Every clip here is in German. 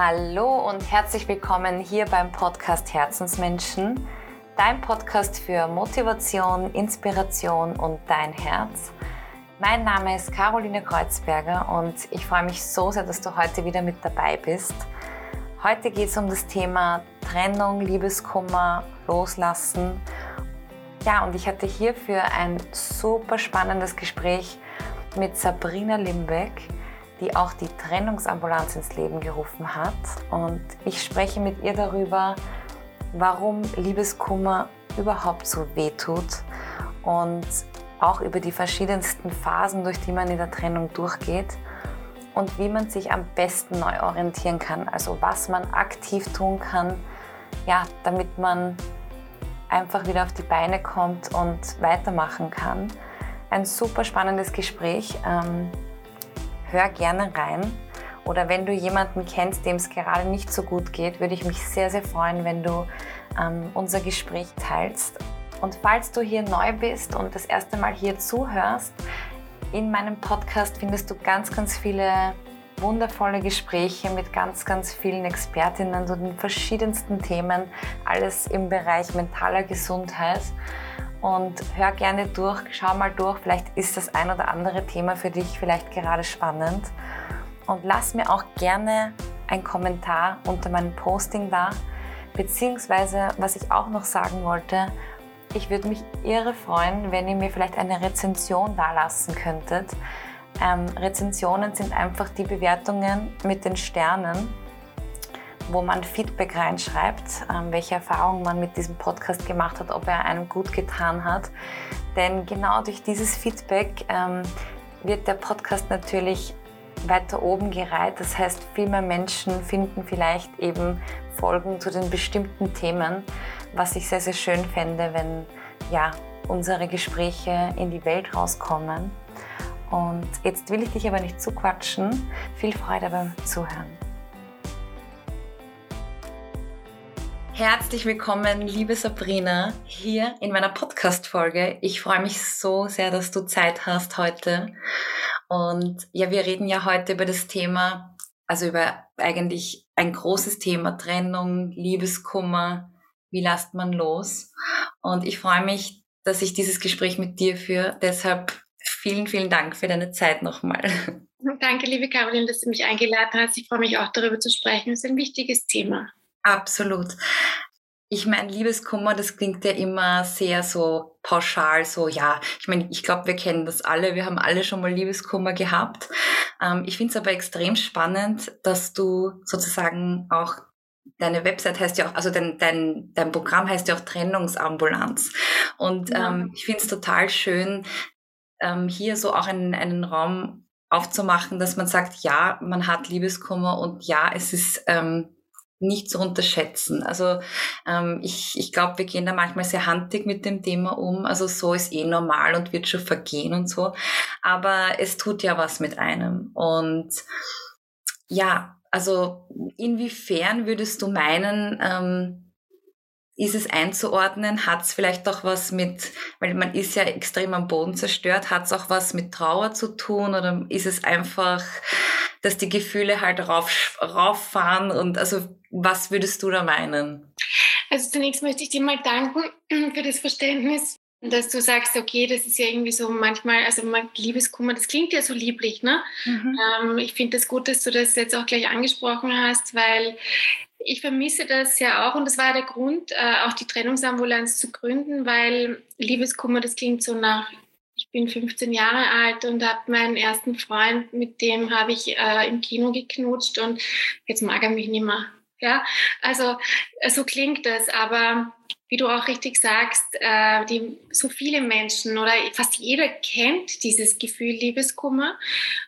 Hallo und herzlich willkommen hier beim Podcast Herzensmenschen, dein Podcast für Motivation, Inspiration und dein Herz. Mein Name ist Caroline Kreuzberger und ich freue mich so sehr, dass du heute wieder mit dabei bist. Heute geht es um das Thema Trennung, Liebeskummer, Loslassen. Ja, und ich hatte hierfür ein super spannendes Gespräch mit Sabrina Limbeck die auch die Trennungsambulanz ins Leben gerufen hat. Und ich spreche mit ihr darüber, warum Liebeskummer überhaupt so wehtut und auch über die verschiedensten Phasen, durch die man in der Trennung durchgeht und wie man sich am besten neu orientieren kann. Also was man aktiv tun kann, ja, damit man einfach wieder auf die Beine kommt und weitermachen kann. Ein super spannendes Gespräch. Ähm, hör gerne rein. Oder wenn du jemanden kennst, dem es gerade nicht so gut geht, würde ich mich sehr, sehr freuen, wenn du ähm, unser Gespräch teilst. Und falls du hier neu bist und das erste Mal hier zuhörst, in meinem Podcast findest du ganz, ganz viele wundervolle Gespräche mit ganz, ganz vielen Expertinnen zu den verschiedensten Themen, alles im Bereich mentaler Gesundheit und hör gerne durch, schau mal durch, vielleicht ist das ein oder andere Thema für dich vielleicht gerade spannend. Und lass mir auch gerne einen Kommentar unter meinem Posting da, beziehungsweise was ich auch noch sagen wollte, ich würde mich irre freuen, wenn ihr mir vielleicht eine Rezension da lassen könntet. Ähm, Rezensionen sind einfach die Bewertungen mit den Sternen wo man Feedback reinschreibt, ähm, welche Erfahrungen man mit diesem Podcast gemacht hat, ob er einem gut getan hat. Denn genau durch dieses Feedback ähm, wird der Podcast natürlich weiter oben gereiht. Das heißt, viel mehr Menschen finden vielleicht eben Folgen zu den bestimmten Themen, was ich sehr, sehr schön fände, wenn ja, unsere Gespräche in die Welt rauskommen. Und jetzt will ich dich aber nicht zuquatschen. Viel Freude beim Zuhören. Herzlich willkommen, liebe Sabrina, hier in meiner Podcast-Folge. Ich freue mich so sehr, dass du Zeit hast heute. Und ja, wir reden ja heute über das Thema, also über eigentlich ein großes Thema, Trennung, Liebeskummer, wie lasst man los? Und ich freue mich, dass ich dieses Gespräch mit dir führe. Deshalb vielen, vielen Dank für deine Zeit nochmal. Danke, liebe Caroline, dass du mich eingeladen hast. Ich freue mich auch darüber zu sprechen. Es ist ein wichtiges Thema. Absolut. Ich meine, Liebeskummer, das klingt ja immer sehr so pauschal, so ja. Ich meine, ich glaube, wir kennen das alle. Wir haben alle schon mal Liebeskummer gehabt. Ähm, ich finde es aber extrem spannend, dass du sozusagen auch deine Website heißt ja auch, also dein, dein, dein Programm heißt ja auch Trennungsambulanz. Und ja. ähm, ich finde es total schön, ähm, hier so auch einen, einen Raum aufzumachen, dass man sagt, ja, man hat Liebeskummer und ja, es ist ähm, nicht zu unterschätzen. Also ähm, ich, ich glaube, wir gehen da manchmal sehr handig mit dem Thema um. Also so ist eh normal und wird schon vergehen und so. Aber es tut ja was mit einem. Und ja, also inwiefern würdest du meinen, ähm, ist es einzuordnen? Hat es vielleicht auch was mit, weil man ist ja extrem am Boden zerstört, hat es auch was mit Trauer zu tun oder ist es einfach, dass die Gefühle halt rauf, rauffahren und also was würdest du da meinen? Also zunächst möchte ich dir mal danken für das Verständnis, dass du sagst, okay, das ist ja irgendwie so manchmal, also Liebeskummer, das klingt ja so lieblich, ne? Mhm. Ähm, ich finde das gut, dass du das jetzt auch gleich angesprochen hast, weil ich vermisse das ja auch und das war der Grund, äh, auch die Trennungsambulanz zu gründen, weil Liebeskummer, das klingt so nach ich bin 15 Jahre alt und habe meinen ersten Freund, mit dem habe ich äh, im Kino geknutscht und jetzt mag er mich nicht mehr. Ja, also äh, so klingt das, aber wie du auch richtig sagst, äh, die, so viele Menschen oder fast jeder kennt dieses Gefühl Liebeskummer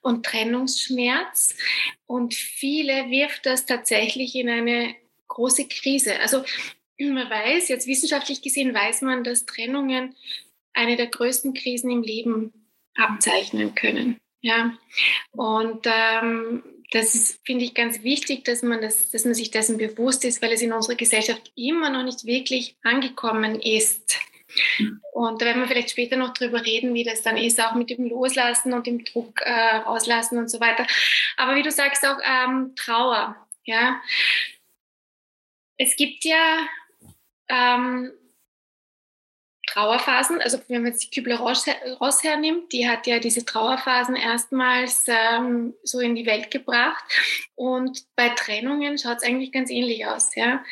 und Trennungsschmerz und viele wirft das tatsächlich in eine große Krise. Also man weiß, jetzt wissenschaftlich gesehen weiß man, dass Trennungen eine der größten Krisen im Leben abzeichnen können. Ja, und ähm, das finde ich, ganz wichtig, dass man, das, dass man sich dessen bewusst ist, weil es in unserer Gesellschaft immer noch nicht wirklich angekommen ist. Und da werden wir vielleicht später noch drüber reden, wie das dann ist, auch mit dem Loslassen und dem Druck äh, rauslassen und so weiter. Aber wie du sagst, auch ähm, Trauer. Ja, es gibt ja ähm, Trauerphasen, also wenn man jetzt die Kübler-Ross hernimmt, die hat ja diese Trauerphasen erstmals ähm, so in die Welt gebracht. Und bei Trennungen schaut es eigentlich ganz ähnlich aus. Ja?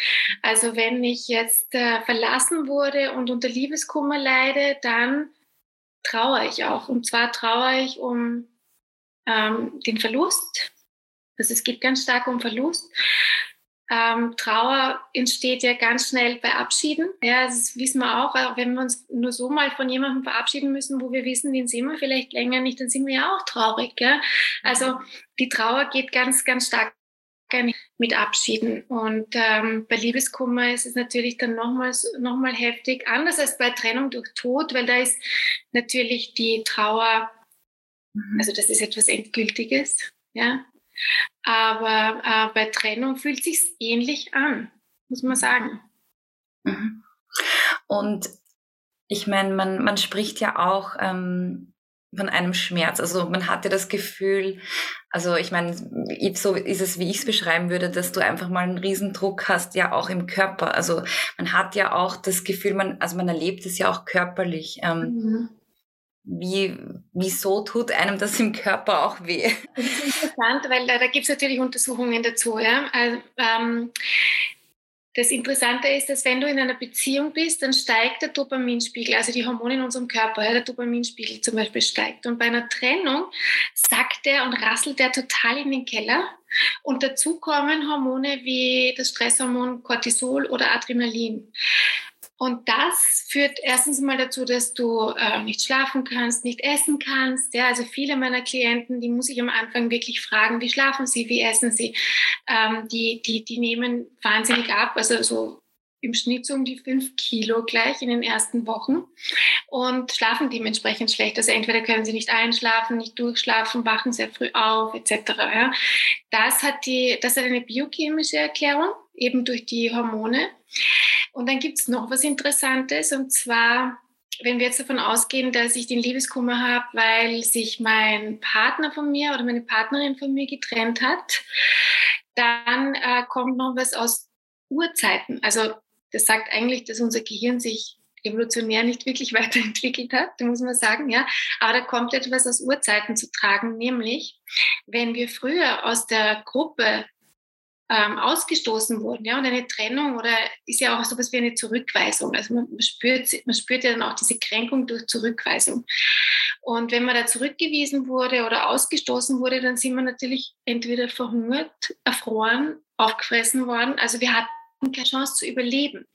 Also wenn ich jetzt äh, verlassen wurde und unter Liebeskummer leide, dann trauere ich auch. Und zwar trauere ich um ähm, den Verlust. Also es geht ganz stark um Verlust. Ähm, Trauer entsteht ja ganz schnell bei Abschieden. Ja, das wissen wir auch. Wenn wir uns nur so mal von jemandem verabschieden müssen, wo wir wissen, den sehen wir vielleicht länger nicht, dann sind wir ja auch traurig. Ja? Also die Trauer geht ganz, ganz stark mit Abschieden. Und ähm, bei Liebeskummer ist es natürlich dann nochmal noch mal heftig, anders als bei Trennung durch Tod, weil da ist natürlich die Trauer, also das ist etwas Endgültiges. Ja? Aber äh, bei Trennung fühlt sich ähnlich an, muss man sagen. Mhm. Und ich meine, man, man spricht ja auch ähm, von einem Schmerz. Also man hat ja das Gefühl, also ich meine, so ist es, wie ich es beschreiben würde, dass du einfach mal einen Riesendruck hast, ja auch im Körper. Also man hat ja auch das Gefühl, man, also man erlebt es ja auch körperlich. Ähm, mhm wie, wieso tut einem das im Körper auch weh? Das ist interessant, weil da, da gibt es natürlich Untersuchungen dazu. Ja? Also, ähm, das Interessante ist, dass wenn du in einer Beziehung bist, dann steigt der Dopaminspiegel, also die Hormone in unserem Körper, ja, der Dopaminspiegel zum Beispiel steigt. Und bei einer Trennung sackt der und rasselt der total in den Keller. Und dazu kommen Hormone wie das Stresshormon Cortisol oder Adrenalin. Und das führt erstens mal dazu, dass du äh, nicht schlafen kannst, nicht essen kannst. Ja, also viele meiner Klienten, die muss ich am Anfang wirklich fragen, wie schlafen sie, wie essen sie. Ähm, die, die, die nehmen wahnsinnig ab, also so im Schnitt so um die fünf Kilo gleich in den ersten Wochen und schlafen dementsprechend schlecht. Also entweder können sie nicht einschlafen, nicht durchschlafen, wachen sehr früh auf, etc. Ja. Das, hat die, das hat eine biochemische Erklärung, eben durch die Hormone. Und dann gibt es noch was Interessantes, und zwar, wenn wir jetzt davon ausgehen, dass ich den Liebeskummer habe, weil sich mein Partner von mir oder meine Partnerin von mir getrennt hat, dann äh, kommt noch was aus Urzeiten. Also das sagt eigentlich, dass unser Gehirn sich evolutionär nicht wirklich weiterentwickelt hat, muss man sagen, ja. Aber da kommt etwas aus Urzeiten zu tragen, nämlich wenn wir früher aus der Gruppe ähm, ausgestoßen wurden. Ja? Und eine Trennung oder ist ja auch so etwas wie eine Zurückweisung. Also man, spürt, man spürt ja dann auch diese Kränkung durch Zurückweisung. Und wenn man da zurückgewiesen wurde oder ausgestoßen wurde, dann sind wir natürlich entweder verhungert, erfroren, aufgefressen worden. Also wir hatten keine Chance zu überleben.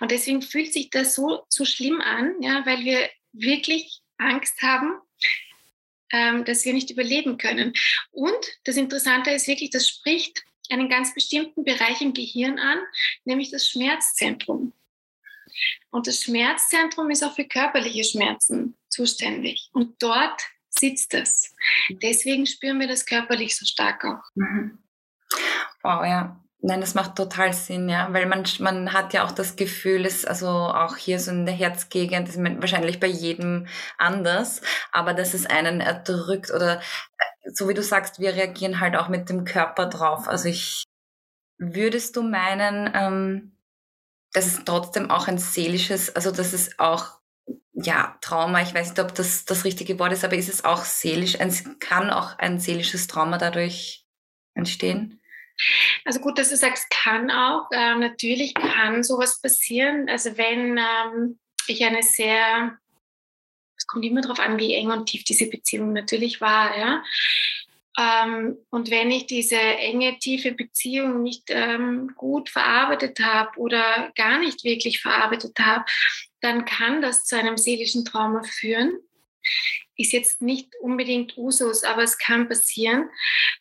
Und deswegen fühlt sich das so, so schlimm an, ja, weil wir wirklich Angst haben, ähm, dass wir nicht überleben können. Und das Interessante ist wirklich, das spricht einen ganz bestimmten Bereich im Gehirn an, nämlich das Schmerzzentrum. Und das Schmerzzentrum ist auch für körperliche Schmerzen zuständig. Und dort sitzt es. Deswegen spüren wir das körperlich so stark auch. Mhm. Wow, ja. Nein, das macht total Sinn, ja, weil man, man hat ja auch das Gefühl, es, also auch hier so in der Herzgegend, ist wahrscheinlich bei jedem anders, aber dass es einen erdrückt oder so wie du sagst, wir reagieren halt auch mit dem Körper drauf. Also ich, würdest du meinen, ähm, dass es trotzdem auch ein seelisches, also dass es auch, ja, Trauma, ich weiß nicht, ob das das richtige Wort ist, aber ist es auch seelisch, ein, kann auch ein seelisches Trauma dadurch entstehen? Also gut, dass du sagst, kann auch. Ähm, natürlich kann sowas passieren. Also wenn ähm, ich eine sehr kommt immer darauf an, wie eng und tief diese Beziehung natürlich war. Ja? Ähm, und wenn ich diese enge, tiefe Beziehung nicht ähm, gut verarbeitet habe oder gar nicht wirklich verarbeitet habe, dann kann das zu einem seelischen Trauma führen. Ist jetzt nicht unbedingt Usus, aber es kann passieren.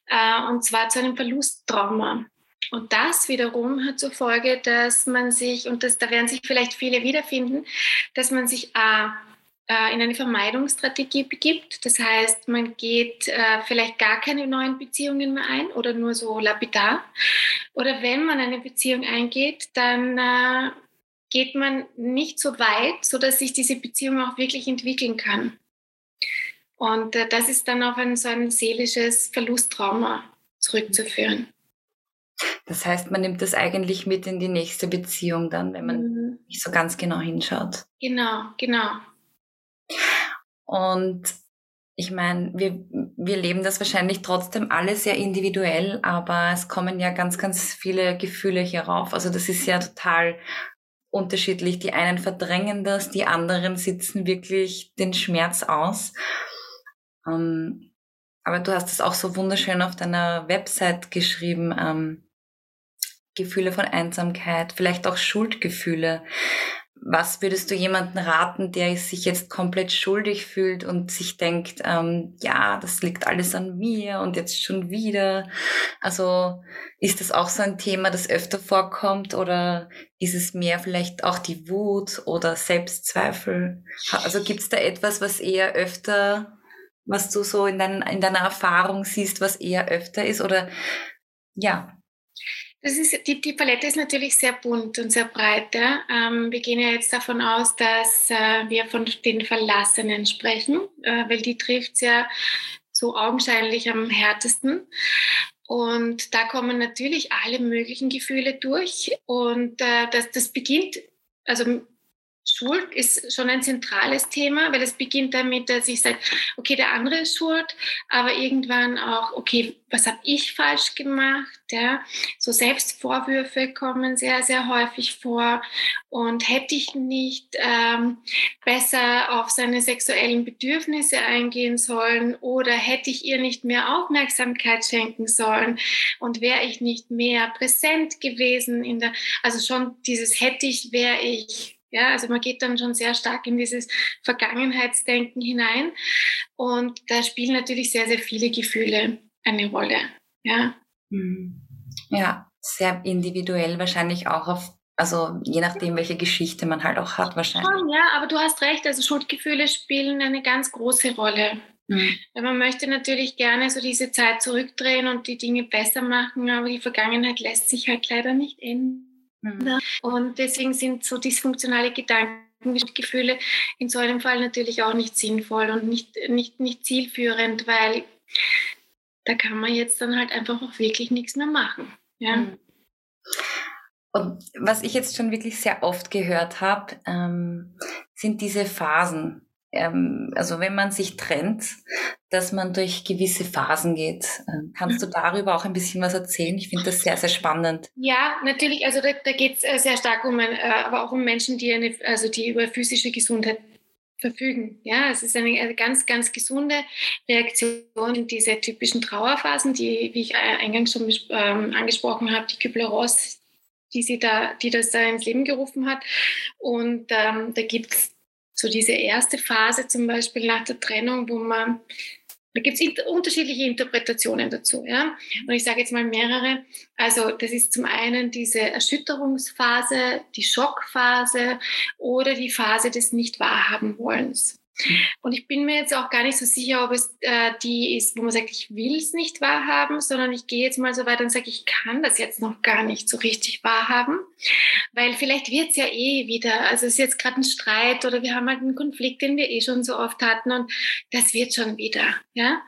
Äh, und zwar zu einem Verlusttrauma. Und das wiederum hat zur Folge, dass man sich, und das, da werden sich vielleicht viele wiederfinden, dass man sich A, äh, in eine Vermeidungsstrategie begibt. Das heißt, man geht äh, vielleicht gar keine neuen Beziehungen mehr ein oder nur so lapidar. Oder wenn man eine Beziehung eingeht, dann äh, geht man nicht so weit, sodass sich diese Beziehung auch wirklich entwickeln kann. Und äh, das ist dann auf ein so ein seelisches Verlusttrauma zurückzuführen. Das heißt, man nimmt das eigentlich mit in die nächste Beziehung dann, wenn man mhm. nicht so ganz genau hinschaut. Genau, genau. Und ich meine, wir, wir leben das wahrscheinlich trotzdem alle sehr individuell, aber es kommen ja ganz, ganz viele Gefühle hier rauf. Also das ist ja total unterschiedlich. Die einen verdrängen das, die anderen sitzen wirklich den Schmerz aus. Ähm, aber du hast es auch so wunderschön auf deiner Website geschrieben. Ähm, Gefühle von Einsamkeit, vielleicht auch Schuldgefühle. Was würdest du jemanden raten, der sich jetzt komplett schuldig fühlt und sich denkt, ähm, ja, das liegt alles an mir und jetzt schon wieder? Also ist das auch so ein Thema, das öfter vorkommt oder ist es mehr vielleicht auch die Wut oder Selbstzweifel? Also gibt es da etwas, was eher öfter, was du so in, dein, in deiner Erfahrung siehst, was eher öfter ist oder ja, ist, die, die Palette ist natürlich sehr bunt und sehr breit. Ja? Ähm, wir gehen ja jetzt davon aus, dass äh, wir von den Verlassenen sprechen, äh, weil die trifft es ja so augenscheinlich am härtesten. Und da kommen natürlich alle möglichen Gefühle durch. Und äh, das, das beginnt, also Schuld ist schon ein zentrales Thema, weil es beginnt damit, dass ich sage, okay, der andere ist schuld, aber irgendwann auch, okay, was habe ich falsch gemacht? Ja? So Selbstvorwürfe kommen sehr, sehr häufig vor. Und hätte ich nicht ähm, besser auf seine sexuellen Bedürfnisse eingehen sollen oder hätte ich ihr nicht mehr Aufmerksamkeit schenken sollen und wäre ich nicht mehr präsent gewesen in der, also schon dieses hätte ich, wäre ich, ja, also man geht dann schon sehr stark in dieses Vergangenheitsdenken hinein und da spielen natürlich sehr, sehr viele Gefühle eine Rolle. Ja, mhm. ja sehr individuell wahrscheinlich auch auf also je nachdem, welche Geschichte man halt auch hat, wahrscheinlich. Ja, aber du hast recht, also Schuldgefühle spielen eine ganz große Rolle. Mhm. Man möchte natürlich gerne so diese Zeit zurückdrehen und die Dinge besser machen, aber die Vergangenheit lässt sich halt leider nicht ändern. Mhm. Und deswegen sind so dysfunktionale Gedanken Gefühle in so einem Fall natürlich auch nicht sinnvoll und nicht, nicht, nicht zielführend, weil da kann man jetzt dann halt einfach auch wirklich nichts mehr machen. Ja. Mhm. Und was ich jetzt schon wirklich sehr oft gehört habe, ähm, sind diese Phasen ähm, also wenn man sich trennt, dass man durch gewisse Phasen geht. Ähm, kannst du darüber auch ein bisschen was erzählen? Ich finde das sehr, sehr spannend. Ja, natürlich. Also da, da geht es äh, sehr stark um, äh, aber auch um Menschen, die eine, also die über physische Gesundheit verfügen. Ja, es ist eine, ganz, ganz gesunde Reaktion in diese typischen Trauerphasen, die, wie ich äh, eingangs schon ähm, angesprochen habe, die Kübler-Ross, die sie da, die das da ins Leben gerufen hat. Und ähm, da gibt es so diese erste Phase zum Beispiel nach der Trennung, wo man, da gibt es unterschiedliche Interpretationen dazu. Ja? Und ich sage jetzt mal mehrere. Also das ist zum einen diese Erschütterungsphase, die Schockphase oder die Phase des Nicht-Wahrhaben-Wollens. Und ich bin mir jetzt auch gar nicht so sicher, ob es äh, die ist, wo man sagt, ich will es nicht wahrhaben, sondern ich gehe jetzt mal so weit und sage, ich kann das jetzt noch gar nicht so richtig wahrhaben, weil vielleicht wird es ja eh wieder, also es ist jetzt gerade ein Streit oder wir haben halt einen Konflikt, den wir eh schon so oft hatten und das wird schon wieder. Ja?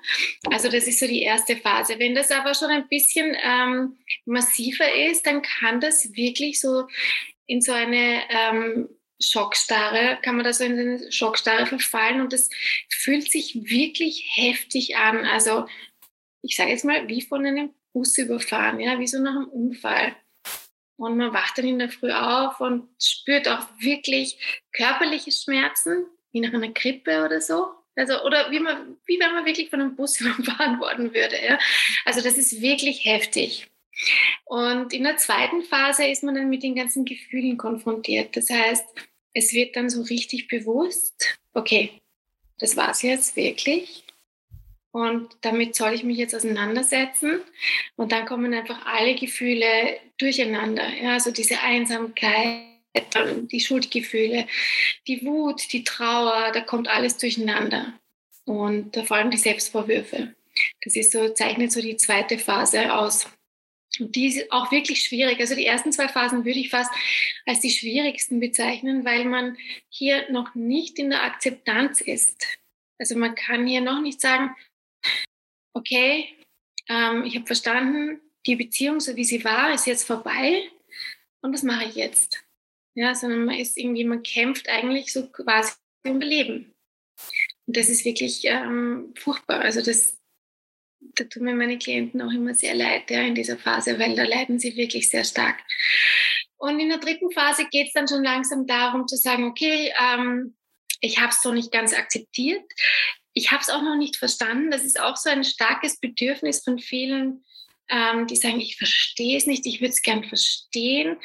Also das ist so die erste Phase. Wenn das aber schon ein bisschen ähm, massiver ist, dann kann das wirklich so in so eine ähm, Schockstarre, kann man da so in eine Schockstarre verfallen und das fühlt sich wirklich heftig an. Also ich sage jetzt mal, wie von einem Bus überfahren, ja, wie so nach einem Unfall. Und man wacht dann in der Früh auf und spürt auch wirklich körperliche Schmerzen, wie nach einer Grippe oder so. Also, oder wie, man, wie wenn man wirklich von einem Bus überfahren worden würde. Ja? Also das ist wirklich heftig. Und in der zweiten Phase ist man dann mit den ganzen Gefühlen konfrontiert. Das heißt, es wird dann so richtig bewusst, okay, das war es jetzt wirklich. Und damit soll ich mich jetzt auseinandersetzen. Und dann kommen einfach alle Gefühle durcheinander. Ja, also diese Einsamkeit, die Schuldgefühle, die Wut, die Trauer, da kommt alles durcheinander. Und vor allem die Selbstvorwürfe. Das ist so, zeichnet so die zweite Phase aus. Und die ist auch wirklich schwierig. Also die ersten zwei Phasen würde ich fast als die schwierigsten bezeichnen, weil man hier noch nicht in der Akzeptanz ist. Also man kann hier noch nicht sagen, okay, ähm, ich habe verstanden, die Beziehung, so wie sie war, ist jetzt vorbei und was mache ich jetzt? Ja, sondern man ist irgendwie, man kämpft eigentlich so quasi um Leben. Und das ist wirklich ähm, furchtbar. Also das, da tun mir meine Klienten auch immer sehr leid ja, in dieser Phase, weil da leiden sie wirklich sehr stark. Und in der dritten Phase geht es dann schon langsam darum zu sagen, okay, ähm, ich habe es so nicht ganz akzeptiert. Ich habe es auch noch nicht verstanden. Das ist auch so ein starkes Bedürfnis von vielen, ähm, die sagen, ich verstehe es nicht, ich würde es gern verstehen,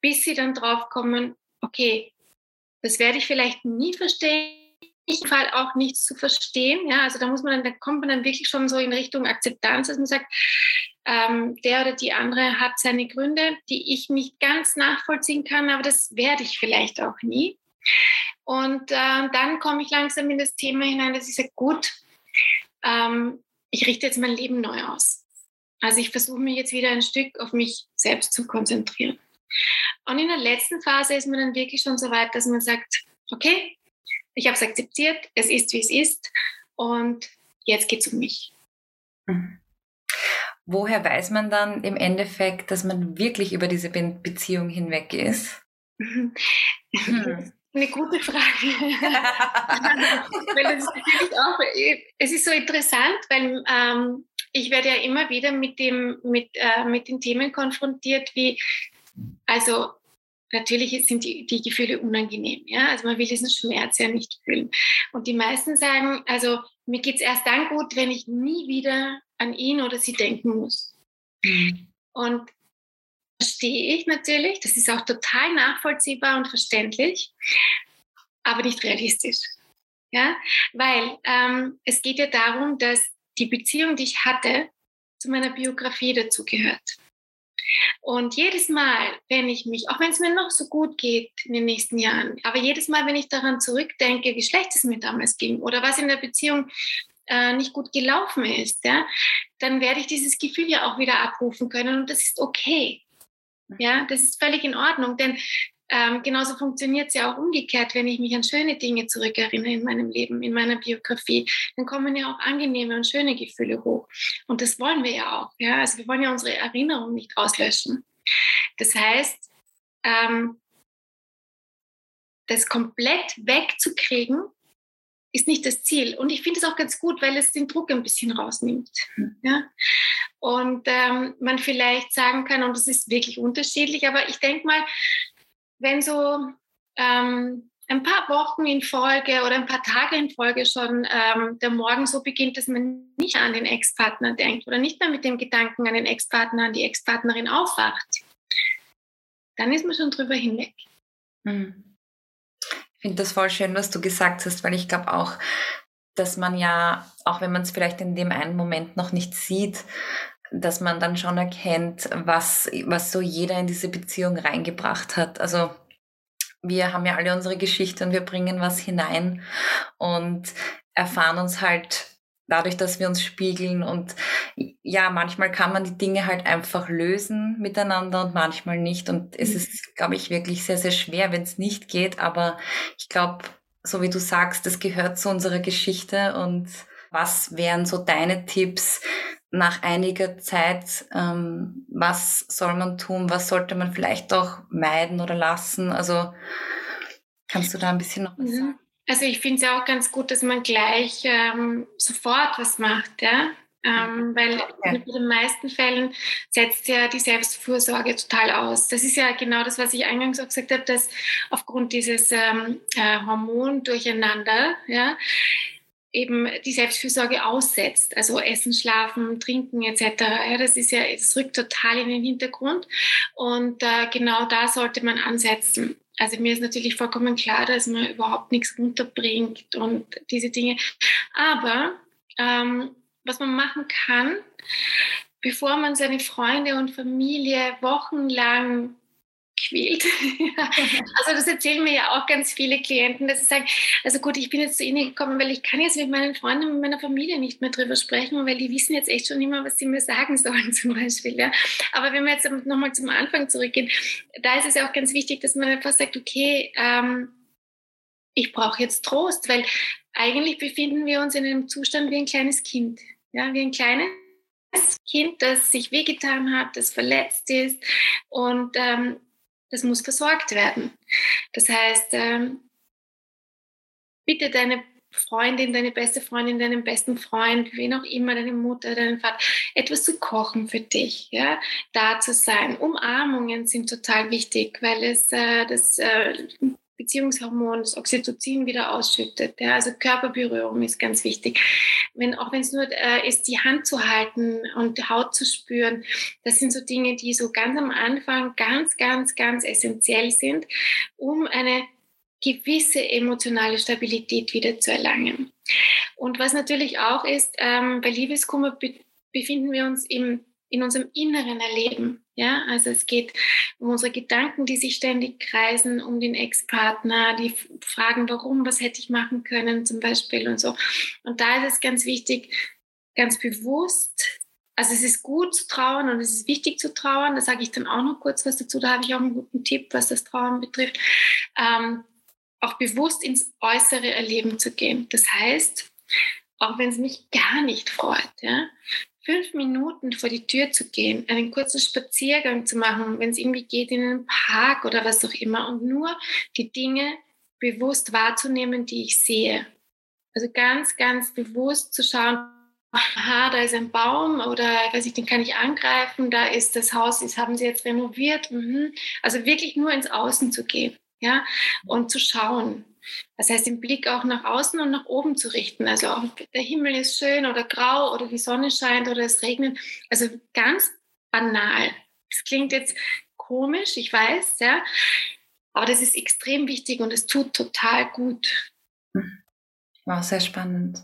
bis sie dann drauf kommen, okay, das werde ich vielleicht nie verstehen, Fall auch nichts zu verstehen. Ja, also da muss man dann, da kommt man dann wirklich schon so in Richtung Akzeptanz, dass man sagt, ähm, der oder die andere hat seine Gründe, die ich nicht ganz nachvollziehen kann, aber das werde ich vielleicht auch nie. Und äh, dann komme ich langsam in das Thema hinein, dass ich sage, gut, ähm, ich richte jetzt mein Leben neu aus. Also ich versuche mich jetzt wieder ein Stück auf mich selbst zu konzentrieren. Und in der letzten Phase ist man dann wirklich schon so weit, dass man sagt, okay, ich habe es akzeptiert, es ist, wie es ist und jetzt geht es um mich. Mhm. Woher weiß man dann im Endeffekt, dass man wirklich über diese Beziehung hinweg ist? Hm. Eine gute Frage. weil ist auch, es ist so interessant, weil ähm, ich werde ja immer wieder mit, dem, mit, äh, mit den Themen konfrontiert, wie, also natürlich sind die, die Gefühle unangenehm. Ja? Also man will diesen Schmerz ja nicht fühlen. Und die meisten sagen, also mir geht es erst dann gut, wenn ich nie wieder an ihn oder sie denken muss. Mhm. Und verstehe ich natürlich, das ist auch total nachvollziehbar und verständlich, aber nicht realistisch. Ja? Weil ähm, es geht ja darum, dass die Beziehung, die ich hatte, zu meiner Biografie dazugehört. Und jedes Mal, wenn ich mich, auch wenn es mir noch so gut geht in den nächsten Jahren, aber jedes Mal, wenn ich daran zurückdenke, wie schlecht es mir damals ging oder was in der Beziehung äh, nicht gut gelaufen ist, ja, dann werde ich dieses Gefühl ja auch wieder abrufen können und das ist okay. Ja, das ist völlig in Ordnung, denn ähm, genauso funktioniert es ja auch umgekehrt, wenn ich mich an schöne Dinge zurückerinnere in meinem Leben, in meiner Biografie, dann kommen ja auch angenehme und schöne Gefühle hoch. Und das wollen wir ja auch. Ja? Also wir wollen ja unsere Erinnerung nicht auslöschen. Das heißt, ähm, das komplett wegzukriegen, ist nicht das Ziel. Und ich finde es auch ganz gut, weil es den Druck ein bisschen rausnimmt. Ja? Und ähm, man vielleicht sagen kann, und das ist wirklich unterschiedlich, aber ich denke mal, wenn so ähm, ein paar Wochen in Folge oder ein paar Tage in Folge schon ähm, der Morgen so beginnt, dass man nicht an den Ex-Partner denkt oder nicht mehr mit dem Gedanken an den Ex-Partner, an die Ex-Partnerin aufwacht, dann ist man schon drüber hinweg. Hm. Ich finde das voll schön, was du gesagt hast, weil ich glaube auch, dass man ja, auch wenn man es vielleicht in dem einen Moment noch nicht sieht, dass man dann schon erkennt, was, was so jeder in diese Beziehung reingebracht hat. Also wir haben ja alle unsere Geschichte und wir bringen was hinein und erfahren uns halt dadurch, dass wir uns spiegeln und ja, manchmal kann man die Dinge halt einfach lösen miteinander und manchmal nicht und es mhm. ist, glaube ich, wirklich sehr, sehr schwer, wenn es nicht geht, aber ich glaube, so wie du sagst, das gehört zu unserer Geschichte und was wären so deine Tipps, nach einiger Zeit, ähm, was soll man tun, was sollte man vielleicht auch meiden oder lassen? Also kannst du da ein bisschen noch was mhm. sagen? Also ich finde es ja auch ganz gut, dass man gleich ähm, sofort was macht, ja. Ähm, weil okay. in den meisten Fällen setzt ja die Selbstfürsorge total aus. Das ist ja genau das, was ich eingangs auch gesagt habe, dass aufgrund dieses ähm, äh, Hormondurcheinander, ja, eben die Selbstfürsorge aussetzt, also Essen, Schlafen, Trinken etc. Ja, das ist ja, es rückt total in den Hintergrund und äh, genau da sollte man ansetzen. Also mir ist natürlich vollkommen klar, dass man überhaupt nichts runterbringt und diese Dinge. Aber ähm, was man machen kann, bevor man seine Freunde und Familie wochenlang quält. also das erzählen mir ja auch ganz viele Klienten, dass sie sagen, also gut, ich bin jetzt zu Ihnen gekommen, weil ich kann jetzt mit meinen Freunden, mit meiner Familie nicht mehr drüber sprechen, weil die wissen jetzt echt schon immer, was sie mir sagen sollen zum Beispiel. Ja. Aber wenn wir jetzt nochmal zum Anfang zurückgehen, da ist es ja auch ganz wichtig, dass man einfach sagt, okay, ähm, ich brauche jetzt Trost, weil eigentlich befinden wir uns in einem Zustand wie ein kleines Kind, ja, wie ein kleines Kind, das sich wehgetan hat, das verletzt ist und ähm, das muss versorgt werden. Das heißt, ähm, bitte deine Freundin, deine beste Freundin, deinen besten Freund, wen auch immer, deine Mutter, deinen Vater, etwas zu kochen für dich, ja, da zu sein. Umarmungen sind total wichtig, weil es äh, das äh, Beziehungshormon, das Oxytocin wieder ausschüttet. Ja, also Körperberührung ist ganz wichtig. Wenn, auch wenn es nur äh, ist, die Hand zu halten und die Haut zu spüren, das sind so Dinge, die so ganz am Anfang ganz, ganz, ganz essentiell sind, um eine gewisse emotionale Stabilität wieder zu erlangen. Und was natürlich auch ist, ähm, bei Liebeskummer be befinden wir uns im, in unserem inneren Erleben. Ja, also es geht um unsere Gedanken, die sich ständig kreisen, um den Ex-Partner, die fragen, warum, was hätte ich machen können, zum Beispiel und so. Und da ist es ganz wichtig, ganz bewusst also es ist gut zu trauern und es ist wichtig zu trauern. Da sage ich dann auch noch kurz was dazu. Da habe ich auch einen guten Tipp, was das Trauern betrifft. Ähm, auch bewusst ins äußere Erleben zu gehen. Das heißt, auch wenn es mich gar nicht freut, ja, fünf Minuten vor die Tür zu gehen, einen kurzen Spaziergang zu machen, wenn es irgendwie geht, in einen Park oder was auch immer und nur die Dinge bewusst wahrzunehmen, die ich sehe. Also ganz, ganz bewusst zu schauen, aha, da ist ein Baum oder weiß ich, den kann ich angreifen, da ist das Haus, das haben sie jetzt renoviert. Mhm. Also wirklich nur ins Außen zu gehen ja, und zu schauen. Das heißt, den Blick auch nach außen und nach oben zu richten. Also auch der Himmel ist schön oder grau oder die Sonne scheint oder es regnet. Also ganz banal. Das klingt jetzt komisch, ich weiß, ja, aber das ist extrem wichtig und es tut total gut. War sehr spannend.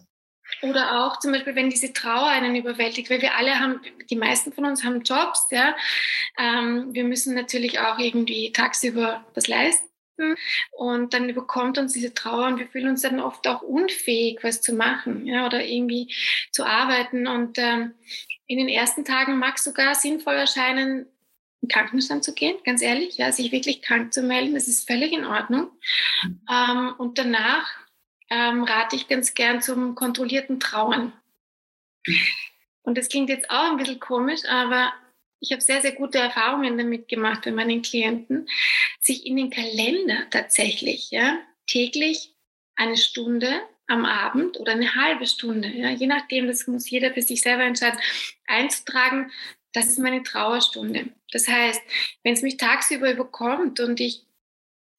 Oder auch zum Beispiel, wenn diese Trauer einen überwältigt, weil wir alle haben, die meisten von uns haben Jobs, ja. Ähm, wir müssen natürlich auch irgendwie tagsüber was leisten. Und dann überkommt uns diese Trauer und wir fühlen uns dann oft auch unfähig, was zu machen ja, oder irgendwie zu arbeiten. Und ähm, in den ersten Tagen mag es sogar sinnvoll erscheinen, in Krankenstand zu gehen, ganz ehrlich, ja, sich wirklich krank zu melden, das ist völlig in Ordnung. Ähm, und danach ähm, rate ich ganz gern zum kontrollierten Trauern. Und das klingt jetzt auch ein bisschen komisch, aber ich habe sehr, sehr gute Erfahrungen damit gemacht bei meinen Klienten, sich in den Kalender tatsächlich ja, täglich eine Stunde am Abend oder eine halbe Stunde, ja, je nachdem, das muss jeder für sich selber entscheiden, einzutragen, das ist meine Trauerstunde. Das heißt, wenn es mich tagsüber überkommt und ich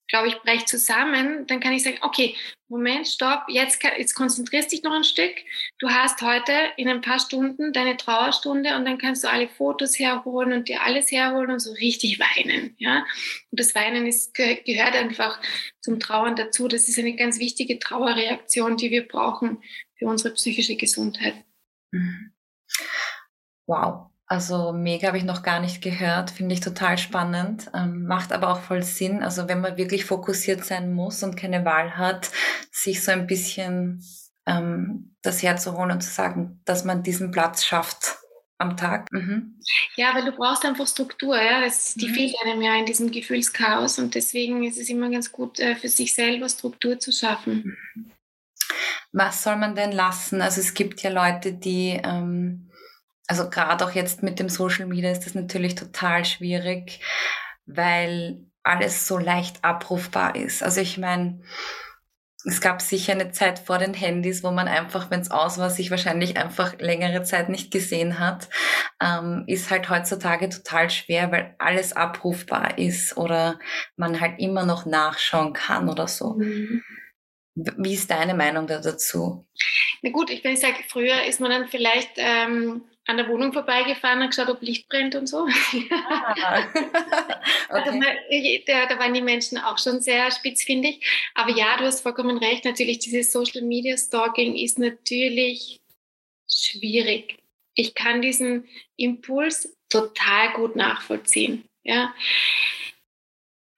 glaube ich, breche zusammen, dann kann ich sagen, okay, Moment, stopp, jetzt, jetzt konzentrierst dich noch ein Stück. Du hast heute in ein paar Stunden deine Trauerstunde und dann kannst du alle Fotos herholen und dir alles herholen und so richtig weinen. Ja? Und das Weinen ist, gehört einfach zum Trauern dazu. Das ist eine ganz wichtige Trauerreaktion, die wir brauchen für unsere psychische Gesundheit. Mhm. Wow, also mega habe ich noch gar nicht gehört, finde ich total spannend, ähm, macht aber auch voll Sinn. Also wenn man wirklich fokussiert sein muss und keine Wahl hat, sich so ein bisschen ähm, das herzuholen und zu sagen, dass man diesen Platz schafft am Tag. Mhm. Ja, weil du brauchst einfach Struktur, ja. Das, die mhm. fehlt einem ja in diesem Gefühlschaos und deswegen ist es immer ganz gut, äh, für sich selber Struktur zu schaffen. Mhm. Was soll man denn lassen? Also es gibt ja Leute, die ähm, also gerade auch jetzt mit dem Social Media ist das natürlich total schwierig, weil alles so leicht abrufbar ist. Also ich meine, es gab sicher eine Zeit vor den Handys, wo man einfach, wenn es aus war, sich wahrscheinlich einfach längere Zeit nicht gesehen hat. Ähm, ist halt heutzutage total schwer, weil alles abrufbar ist oder man halt immer noch nachschauen kann oder so. Mhm. Wie ist deine Meinung da dazu? Na gut, ich würde sagen, früher ist man dann vielleicht ähm, an der Wohnung vorbeigefahren und geschaut, ob Licht brennt und so. Ah. Also okay. da, da, waren die Menschen auch schon sehr spitzfindig. Aber ja, du hast vollkommen recht. Natürlich, dieses Social Media Stalking ist natürlich schwierig. Ich kann diesen Impuls total gut nachvollziehen. Ja.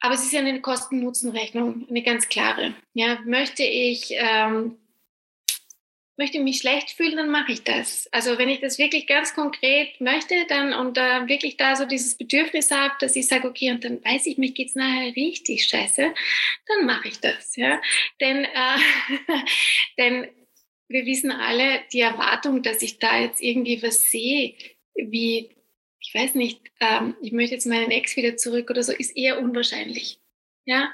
Aber es ist ja eine Kosten-Nutzen-Rechnung, eine ganz klare. Ja, möchte ich ähm, möchte mich schlecht fühlen, dann mache ich das. Also wenn ich das wirklich ganz konkret möchte, dann und äh, wirklich da so dieses Bedürfnis habe, dass ich sage, okay, und dann weiß ich, mir geht's nachher richtig scheiße, dann mache ich das. Ja? Denn, äh, denn wir wissen alle, die Erwartung, dass ich da jetzt irgendwie was sehe, wie, ich weiß nicht, ähm, ich möchte jetzt meinen Ex wieder zurück oder so, ist eher unwahrscheinlich. Ja.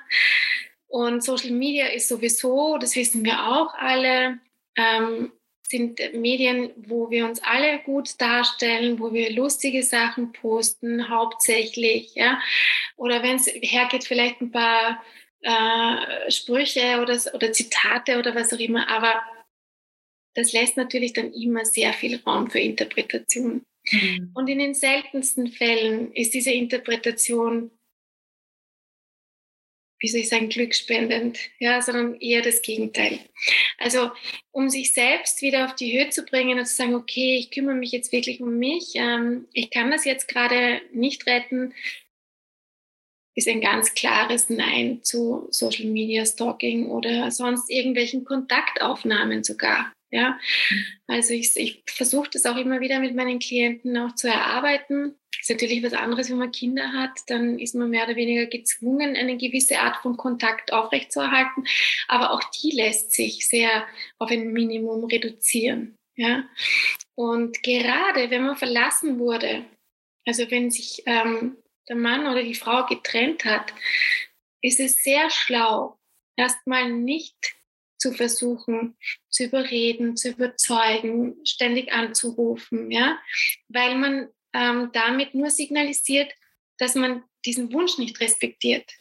Und Social Media ist sowieso, das wissen wir auch alle, ähm, sind Medien, wo wir uns alle gut darstellen, wo wir lustige Sachen posten, hauptsächlich, ja. Oder wenn es hergeht, vielleicht ein paar äh, Sprüche oder, oder Zitate oder was auch immer, aber das lässt natürlich dann immer sehr viel Raum für Interpretation. Mhm. Und in den seltensten Fällen ist diese Interpretation wie soll ich sagen, glückspendend, ja, sondern eher das Gegenteil. Also um sich selbst wieder auf die Höhe zu bringen und zu sagen, okay, ich kümmere mich jetzt wirklich um mich, ähm, ich kann das jetzt gerade nicht retten, ist ein ganz klares Nein zu Social Media Stalking oder sonst irgendwelchen Kontaktaufnahmen sogar. Ja, also ich, ich versuche das auch immer wieder mit meinen Klienten auch zu erarbeiten. Das ist natürlich was anderes, wenn man Kinder hat, dann ist man mehr oder weniger gezwungen, eine gewisse Art von Kontakt aufrechtzuerhalten. Aber auch die lässt sich sehr auf ein Minimum reduzieren. Ja, und gerade wenn man verlassen wurde, also wenn sich ähm, der Mann oder die Frau getrennt hat, ist es sehr schlau, erstmal nicht zu versuchen, zu überreden, zu überzeugen, ständig anzurufen, ja, weil man ähm, damit nur signalisiert, dass man diesen Wunsch nicht respektiert,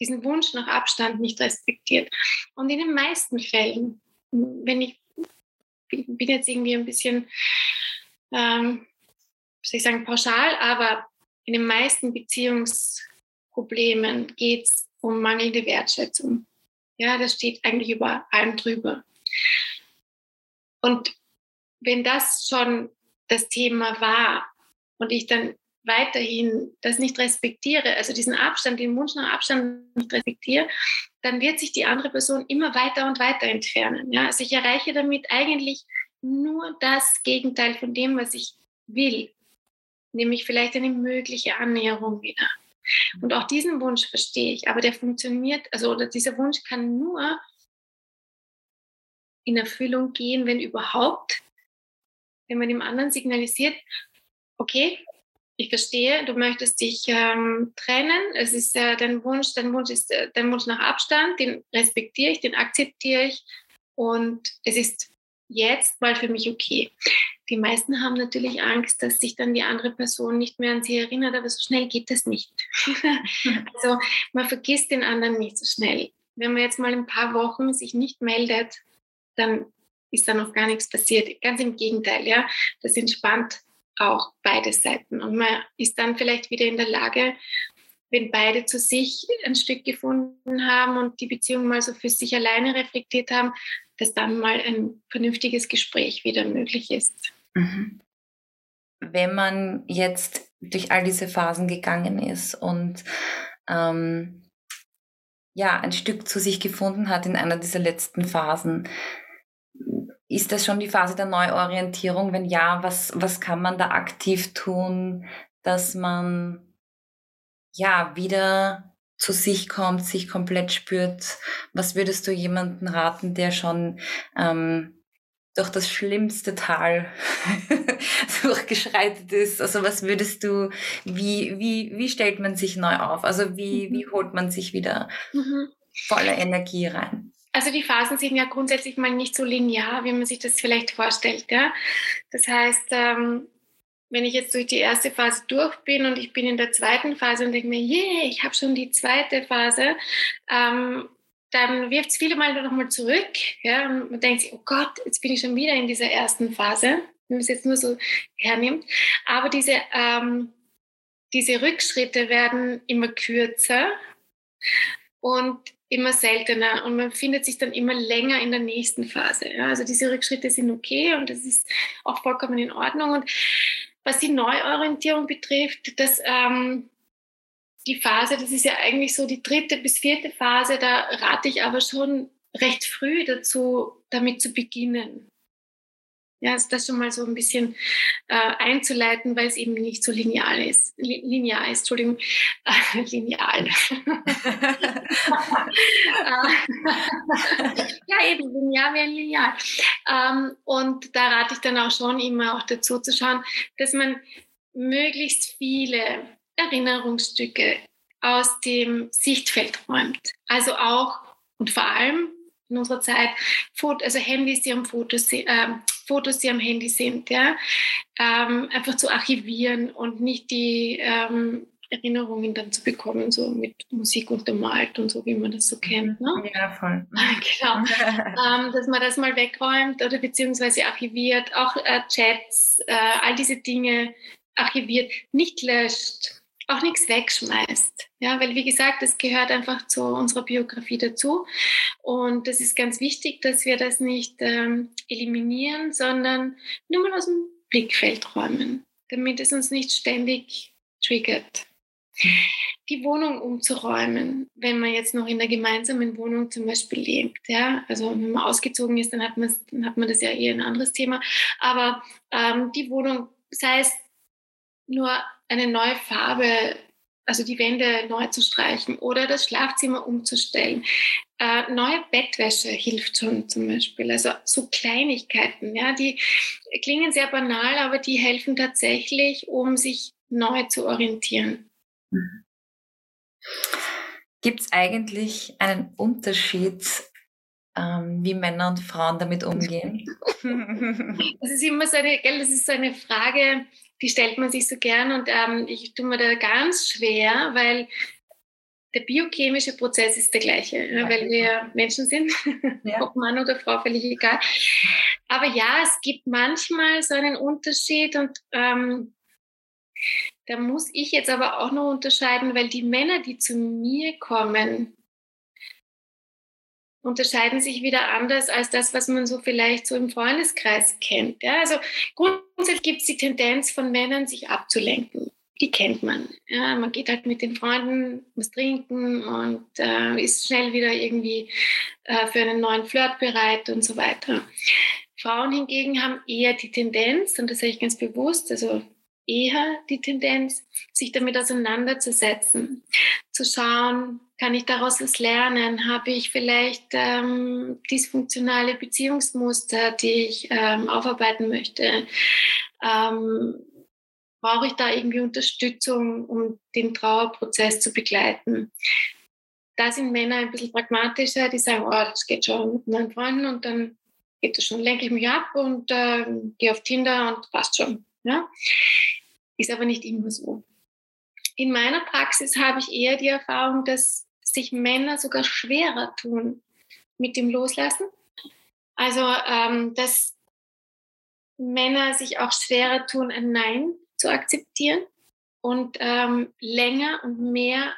diesen Wunsch nach Abstand nicht respektiert. Und in den meisten Fällen, wenn ich bin jetzt irgendwie ein bisschen, ähm, soll ich sagen, pauschal, aber in den meisten Beziehungsproblemen geht es um mangelnde Wertschätzung. Ja, das steht eigentlich über allem drüber. Und wenn das schon das Thema war und ich dann weiterhin das nicht respektiere, also diesen Abstand, den Wunsch nach Abstand nicht respektiere, dann wird sich die andere Person immer weiter und weiter entfernen. Ja? Also ich erreiche damit eigentlich nur das Gegenteil von dem, was ich will, nämlich vielleicht eine mögliche Annäherung wieder. Und auch diesen Wunsch verstehe ich, aber der funktioniert, also dieser Wunsch kann nur in Erfüllung gehen, wenn überhaupt, wenn man dem anderen signalisiert, okay, ich verstehe, du möchtest dich ähm, trennen, es ist äh, dein Wunsch, dein Wunsch ist äh, dein Wunsch nach Abstand, den respektiere ich, den akzeptiere ich. Und es ist jetzt mal für mich okay. Die meisten haben natürlich Angst, dass sich dann die andere Person nicht mehr an sie erinnert, aber so schnell geht das nicht. also man vergisst den anderen nicht so schnell. Wenn man jetzt mal ein paar Wochen sich nicht meldet, dann ist da noch gar nichts passiert. Ganz im Gegenteil, ja, das entspannt auch beide Seiten und man ist dann vielleicht wieder in der Lage, wenn beide zu sich ein Stück gefunden haben und die Beziehung mal so für sich alleine reflektiert haben, dass dann mal ein vernünftiges Gespräch wieder möglich ist. Mhm. Wenn man jetzt durch all diese Phasen gegangen ist und ähm, ja, ein Stück zu sich gefunden hat in einer dieser letzten Phasen, ist das schon die Phase der Neuorientierung? Wenn ja, was, was kann man da aktiv tun, dass man ja wieder zu sich kommt, sich komplett spürt? Was würdest du jemanden raten, der schon ähm, durch das schlimmste Tal durchgeschreitet ist. Also was würdest du, wie, wie, wie stellt man sich neu auf? Also wie, mhm. wie holt man sich wieder mhm. voller Energie rein? Also die Phasen sind ja grundsätzlich mal nicht so linear, wie man sich das vielleicht vorstellt. Ja? Das heißt, ähm, wenn ich jetzt durch die erste Phase durch bin und ich bin in der zweiten Phase und denke mir, yeah, ich habe schon die zweite Phase, ähm, dann wirft es viele Mal noch mal zurück. Ja, und man denkt sich, oh Gott, jetzt bin ich schon wieder in dieser ersten Phase, wenn man es jetzt nur so hernimmt. Aber diese, ähm, diese Rückschritte werden immer kürzer und immer seltener und man findet sich dann immer länger in der nächsten Phase. Ja, also diese Rückschritte sind okay und das ist auch vollkommen in Ordnung. Und was die Neuorientierung betrifft, das ähm, die Phase, das ist ja eigentlich so die dritte bis vierte Phase, da rate ich aber schon recht früh dazu, damit zu beginnen. Ja, also das schon mal so ein bisschen äh, einzuleiten, weil es eben nicht so lineal ist. Linear ist, Entschuldigung, äh, lineal. ja, eben, linear wäre lineal. Ähm, und da rate ich dann auch schon immer auch dazu zu schauen, dass man möglichst viele Erinnerungsstücke aus dem Sichtfeld räumt. Also auch und vor allem in unserer Zeit, also Handys, die am Fotos, äh, Fotos, die am Handy sind, ja, ähm, einfach zu archivieren und nicht die ähm, Erinnerungen dann zu bekommen, so mit Musik untermalt und so, wie man das so kennt. Ne? Ja, voll. genau. ähm, dass man das mal wegräumt oder beziehungsweise archiviert, auch äh, Chats, äh, all diese Dinge archiviert, nicht löscht, auch nichts wegschmeißt. Ja, weil wie gesagt, das gehört einfach zu unserer Biografie dazu. Und das ist ganz wichtig, dass wir das nicht ähm, eliminieren, sondern nur mal aus dem Blickfeld räumen, damit es uns nicht ständig triggert. Die Wohnung umzuräumen, wenn man jetzt noch in der gemeinsamen Wohnung zum Beispiel lebt. Ja? Also wenn man ausgezogen ist, dann hat, dann hat man das ja eher ein anderes Thema. Aber ähm, die Wohnung, sei es nur eine neue Farbe, also die Wände neu zu streichen oder das Schlafzimmer umzustellen. Äh, neue Bettwäsche hilft schon zum Beispiel. Also so Kleinigkeiten, ja, die klingen sehr banal, aber die helfen tatsächlich, um sich neu zu orientieren. Mhm. Gibt es eigentlich einen Unterschied, ähm, wie Männer und Frauen damit umgehen? Das ist immer so eine, gell, das ist so eine Frage, die stellt man sich so gern und ähm, ich tue mir da ganz schwer, weil der biochemische Prozess ist der gleiche, ja, weil wir Menschen sind, ja. ob Mann oder Frau, völlig egal. Aber ja, es gibt manchmal so einen Unterschied und ähm, da muss ich jetzt aber auch noch unterscheiden, weil die Männer, die zu mir kommen, unterscheiden sich wieder anders als das, was man so vielleicht so im Freundeskreis kennt. Ja, also grundsätzlich gibt es die Tendenz von Männern, sich abzulenken. Die kennt man. Ja, man geht halt mit den Freunden was trinken und äh, ist schnell wieder irgendwie äh, für einen neuen Flirt bereit und so weiter. Frauen hingegen haben eher die Tendenz, und das sage ich ganz bewusst, also eher die Tendenz, sich damit auseinanderzusetzen, zu schauen, kann ich daraus was lernen? Habe ich vielleicht ähm, dysfunktionale Beziehungsmuster, die ich ähm, aufarbeiten möchte? Ähm, brauche ich da irgendwie Unterstützung, um den Trauerprozess zu begleiten? Da sind Männer ein bisschen pragmatischer, die sagen, oh, das geht schon mit meinen Freunden und dann geht das schon, lenke ich mich ab und äh, gehe auf Tinder und passt schon. Ja? Ist aber nicht immer so. In meiner Praxis habe ich eher die Erfahrung, dass sich Männer sogar schwerer tun mit dem Loslassen. Also, ähm, dass Männer sich auch schwerer tun, ein Nein zu akzeptieren und ähm, länger und mehr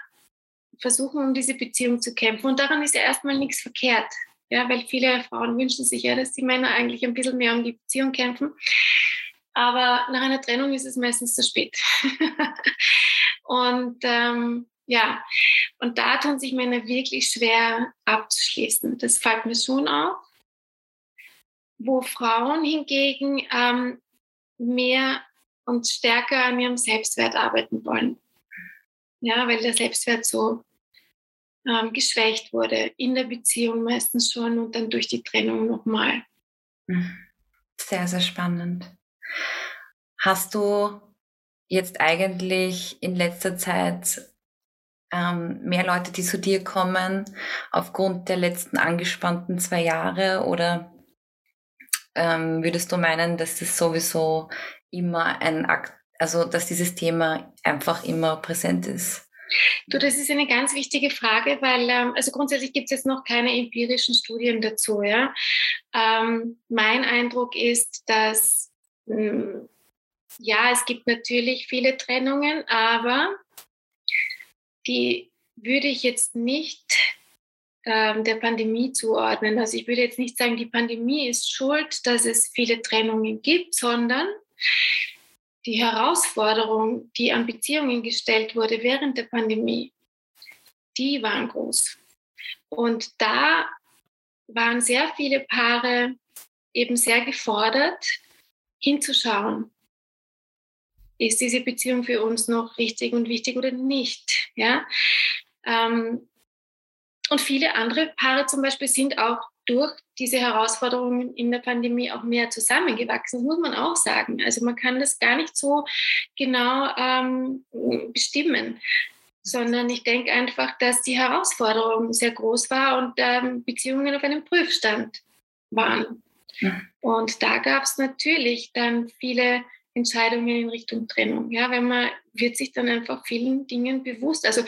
versuchen, um diese Beziehung zu kämpfen. Und daran ist ja erstmal nichts verkehrt. Ja, weil viele Frauen wünschen sich ja, dass die Männer eigentlich ein bisschen mehr um die Beziehung kämpfen. Aber nach einer Trennung ist es meistens zu spät. und ähm, ja, und da tun sich Männer wirklich schwer abzuschließen. Das fällt mir schon auf. Wo Frauen hingegen ähm, mehr und stärker an ihrem Selbstwert arbeiten wollen. Ja, weil der Selbstwert so ähm, geschwächt wurde, in der Beziehung meistens schon und dann durch die Trennung nochmal. Sehr, sehr spannend. Hast du jetzt eigentlich in letzter Zeit ähm, mehr Leute, die zu dir kommen, aufgrund der letzten angespannten zwei Jahre? Oder ähm, würdest du meinen, dass das sowieso immer ein Akt, also dass dieses Thema einfach immer präsent ist? Du, das ist eine ganz wichtige Frage, weil ähm, also grundsätzlich gibt es jetzt noch keine empirischen Studien dazu. Ja? Ähm, mein Eindruck ist, dass hm, ja, es gibt natürlich viele Trennungen, aber die würde ich jetzt nicht ähm, der Pandemie zuordnen. Also ich würde jetzt nicht sagen, die Pandemie ist schuld, dass es viele Trennungen gibt, sondern die Herausforderung, die an Beziehungen gestellt wurde während der Pandemie, die waren groß. Und da waren sehr viele Paare eben sehr gefordert, hinzuschauen. Ist diese Beziehung für uns noch richtig und wichtig oder nicht? Ja? Ähm, und viele andere Paare zum Beispiel sind auch durch diese Herausforderungen in der Pandemie auch mehr zusammengewachsen. Das muss man auch sagen. Also man kann das gar nicht so genau ähm, bestimmen, sondern ich denke einfach, dass die Herausforderung sehr groß war und ähm, Beziehungen auf einem Prüfstand waren. Und da gab es natürlich dann viele Entscheidungen in Richtung Trennung. Ja, wenn man wird sich dann einfach vielen Dingen bewusst. Also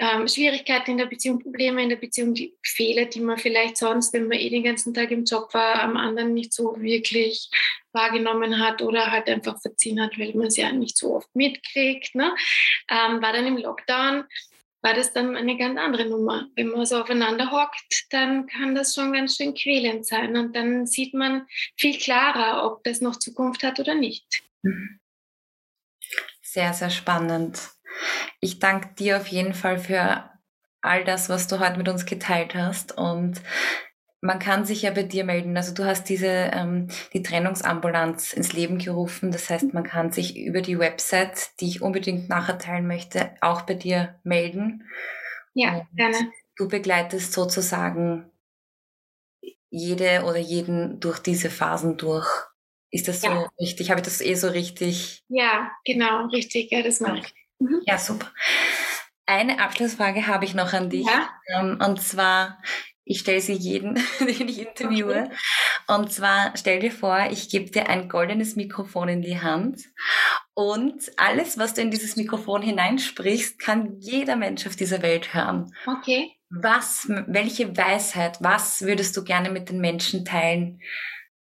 ähm, Schwierigkeiten in der Beziehung, Probleme in der Beziehung, die Fehler, die man vielleicht sonst, wenn man eh den ganzen Tag im Job war, am anderen nicht so wirklich wahrgenommen hat oder halt einfach verziehen hat, weil man es ja nicht so oft mitkriegt. Ne? Ähm, war dann im Lockdown, war das dann eine ganz andere Nummer. Wenn man so aufeinander hockt, dann kann das schon ganz schön quälend sein und dann sieht man viel klarer, ob das noch Zukunft hat oder nicht. Sehr, sehr spannend. Ich danke dir auf jeden Fall für all das, was du heute mit uns geteilt hast. Und man kann sich ja bei dir melden. Also du hast diese ähm, die Trennungsambulanz ins Leben gerufen. Das heißt, man kann sich über die Website, die ich unbedingt nachher teilen möchte, auch bei dir melden. Ja, Und gerne. Du begleitest sozusagen jede oder jeden durch diese Phasen durch. Ist das so ja. richtig? Habe ich das eh so richtig? Ja, genau, richtig. Ja, das mache ich. Mhm. Ja, super. Eine Abschlussfrage habe ich noch an dich. Ja? Ähm, und zwar, ich stelle sie jeden, den ich interviewe. Und zwar, stell dir vor, ich gebe dir ein goldenes Mikrofon in die Hand. Und alles, was du in dieses Mikrofon hineinsprichst, kann jeder Mensch auf dieser Welt hören. Okay. Was, welche Weisheit, was würdest du gerne mit den Menschen teilen,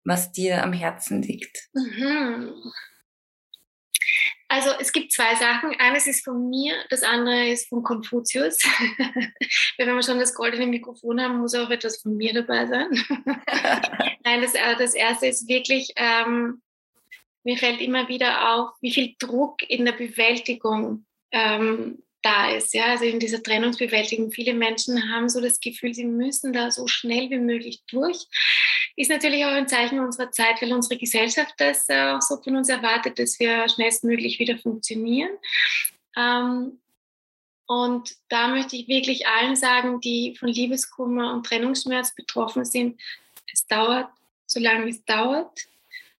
was dir am Herzen liegt? Mhm. Also es gibt zwei Sachen. Eines ist von mir, das andere ist von Konfuzius. Wenn wir schon das goldene Mikrofon haben, muss auch etwas von mir dabei sein. Nein, das, äh, das erste ist wirklich, ähm, mir fällt immer wieder auf, wie viel Druck in der Bewältigung ähm, da ist. Ja? Also in dieser Trennungsbewältigung. Viele Menschen haben so das Gefühl, sie müssen da so schnell wie möglich durch. Ist natürlich auch ein Zeichen unserer Zeit, weil unsere Gesellschaft das auch so von uns erwartet, dass wir schnellstmöglich wieder funktionieren. Ähm, und da möchte ich wirklich allen sagen, die von Liebeskummer und Trennungsschmerz betroffen sind, es dauert, solange es dauert.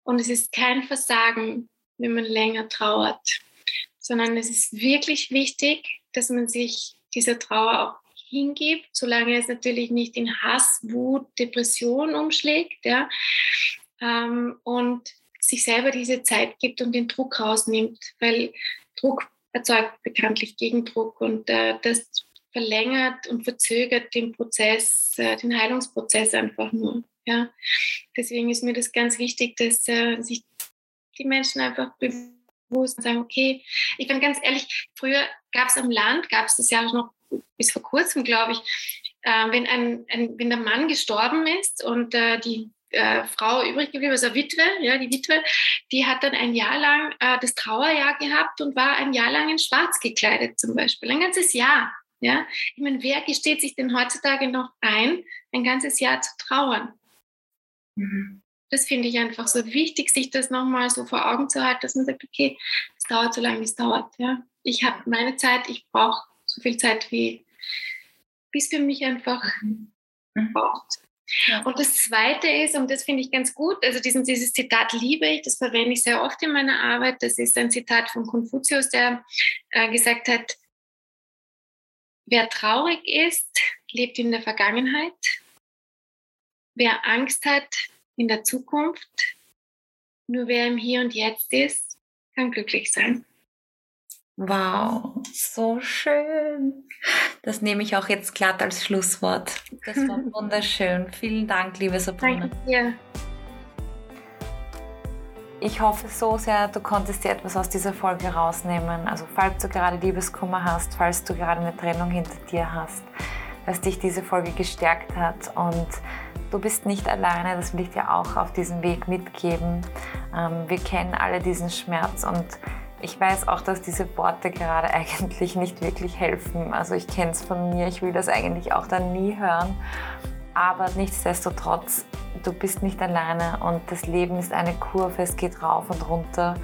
Und es ist kein Versagen, wenn man länger trauert sondern es ist wirklich wichtig, dass man sich dieser Trauer auch hingibt, solange es natürlich nicht in Hass, Wut, Depression umschlägt, ja, ähm, und sich selber diese Zeit gibt und den Druck rausnimmt, weil Druck erzeugt bekanntlich Gegendruck und äh, das verlängert und verzögert den Prozess, äh, den Heilungsprozess einfach nur. Ja. Deswegen ist mir das ganz wichtig, dass äh, sich die Menschen einfach bewusst bewusst und sagen, okay, ich bin ganz ehrlich, früher gab es am Land, gab es das ja noch bis vor kurzem, glaube ich, äh, wenn, ein, ein, wenn der Mann gestorben ist und äh, die äh, Frau übrig geblieben, also Witwe, ja, die Witwe, die hat dann ein Jahr lang äh, das Trauerjahr gehabt und war ein Jahr lang in Schwarz gekleidet zum Beispiel, ein ganzes Jahr. Ja? Ich meine, wer gesteht sich denn heutzutage noch ein, ein ganzes Jahr zu trauern? Mhm das finde ich einfach so wichtig, sich das nochmal so vor Augen zu halten, dass man sagt, okay, es dauert so lange, wie es dauert. Ja? Ich habe meine Zeit, ich brauche so viel Zeit, wie es für mich einfach mhm. braucht. Ja. Und das Zweite ist, und das finde ich ganz gut, also diesen, dieses Zitat liebe ich, das verwende ich sehr oft in meiner Arbeit. Das ist ein Zitat von Konfuzius, der äh, gesagt hat, wer traurig ist, lebt in der Vergangenheit. Wer Angst hat, in der Zukunft. Nur wer im Hier und Jetzt ist, kann glücklich sein. Wow, so schön. Das nehme ich auch jetzt glatt als Schlusswort. Das war wunderschön. Vielen Dank, liebe Sabrina. Danke dir. Ich hoffe so sehr, du konntest dir etwas aus dieser Folge rausnehmen. Also falls du gerade Liebeskummer hast, falls du gerade eine Trennung hinter dir hast, dass dich diese Folge gestärkt hat und Du bist nicht alleine, das will ich dir auch auf diesem Weg mitgeben. Ähm, wir kennen alle diesen Schmerz und ich weiß auch, dass diese Worte gerade eigentlich nicht wirklich helfen. Also ich kenne es von mir, ich will das eigentlich auch dann nie hören. Aber nichtsdestotrotz, du bist nicht alleine und das Leben ist eine Kurve, es geht rauf und runter.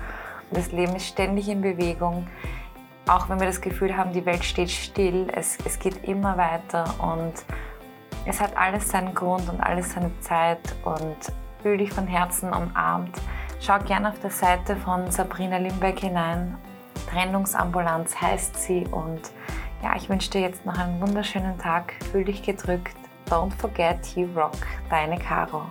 Das Leben ist ständig in Bewegung. Auch wenn wir das Gefühl haben, die Welt steht still, es, es geht immer weiter und es hat alles seinen Grund und alles seine Zeit und fühl dich von Herzen umarmt. Schau gerne auf der Seite von Sabrina Limbeck hinein. Trennungsambulanz heißt sie und ja, ich wünsche dir jetzt noch einen wunderschönen Tag. Fühl dich gedrückt. Don't forget you rock. Deine Caro.